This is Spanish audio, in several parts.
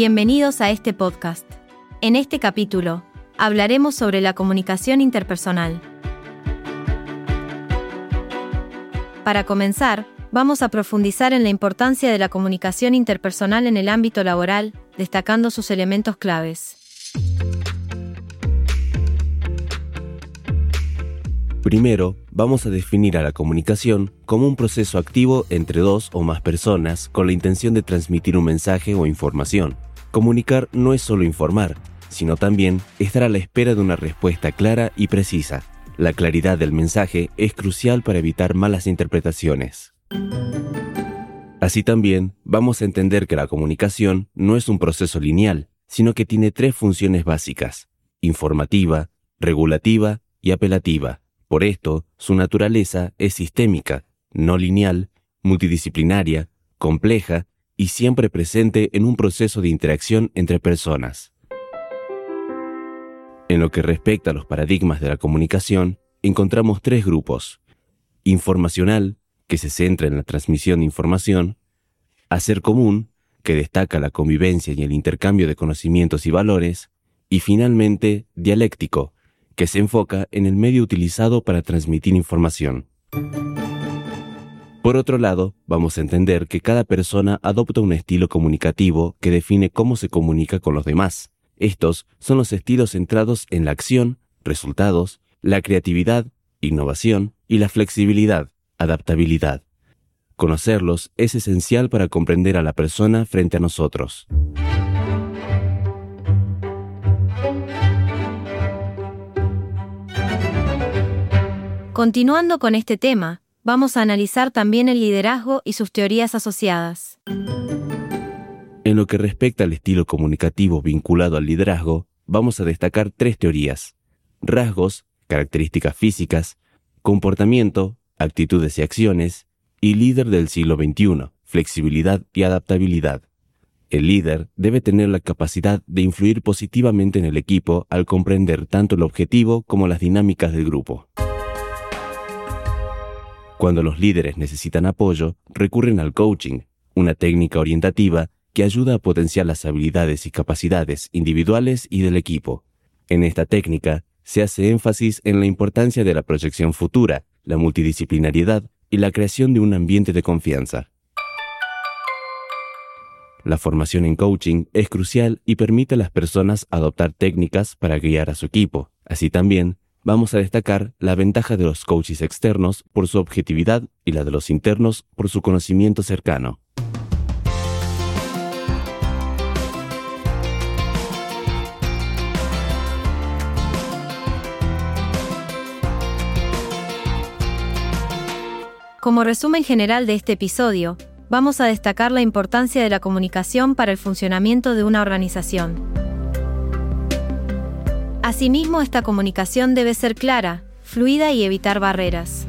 Bienvenidos a este podcast. En este capítulo, hablaremos sobre la comunicación interpersonal. Para comenzar, vamos a profundizar en la importancia de la comunicación interpersonal en el ámbito laboral, destacando sus elementos claves. Primero, vamos a definir a la comunicación como un proceso activo entre dos o más personas con la intención de transmitir un mensaje o información. Comunicar no es solo informar, sino también estar a la espera de una respuesta clara y precisa. La claridad del mensaje es crucial para evitar malas interpretaciones. Así también, vamos a entender que la comunicación no es un proceso lineal, sino que tiene tres funciones básicas, informativa, regulativa y apelativa. Por esto, su naturaleza es sistémica, no lineal, multidisciplinaria, compleja y siempre presente en un proceso de interacción entre personas. En lo que respecta a los paradigmas de la comunicación, encontramos tres grupos. Informacional, que se centra en la transmisión de información, hacer común, que destaca la convivencia y el intercambio de conocimientos y valores, y finalmente dialéctico, que se enfoca en el medio utilizado para transmitir información. Por otro lado, vamos a entender que cada persona adopta un estilo comunicativo que define cómo se comunica con los demás. Estos son los estilos centrados en la acción, resultados, la creatividad, innovación y la flexibilidad, adaptabilidad. Conocerlos es esencial para comprender a la persona frente a nosotros. Continuando con este tema, vamos a analizar también el liderazgo y sus teorías asociadas. En lo que respecta al estilo comunicativo vinculado al liderazgo, vamos a destacar tres teorías. Rasgos, características físicas, comportamiento, actitudes y acciones, y líder del siglo XXI, flexibilidad y adaptabilidad. El líder debe tener la capacidad de influir positivamente en el equipo al comprender tanto el objetivo como las dinámicas del grupo. Cuando los líderes necesitan apoyo, recurren al coaching, una técnica orientativa que ayuda a potenciar las habilidades y capacidades individuales y del equipo. En esta técnica se hace énfasis en la importancia de la proyección futura, la multidisciplinariedad y la creación de un ambiente de confianza. La formación en coaching es crucial y permite a las personas adoptar técnicas para guiar a su equipo. Así también, vamos a destacar la ventaja de los coaches externos por su objetividad y la de los internos por su conocimiento cercano. Como resumen general de este episodio, vamos a destacar la importancia de la comunicación para el funcionamiento de una organización. Asimismo, esta comunicación debe ser clara, fluida y evitar barreras.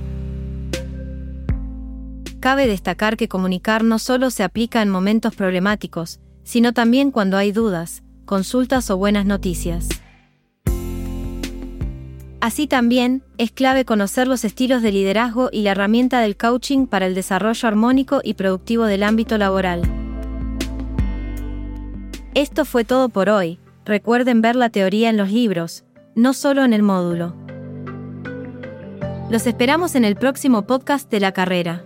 Cabe destacar que comunicar no solo se aplica en momentos problemáticos, sino también cuando hay dudas, consultas o buenas noticias. Así también, es clave conocer los estilos de liderazgo y la herramienta del coaching para el desarrollo armónico y productivo del ámbito laboral. Esto fue todo por hoy recuerden ver la teoría en los libros, no solo en el módulo. Los esperamos en el próximo podcast de la carrera.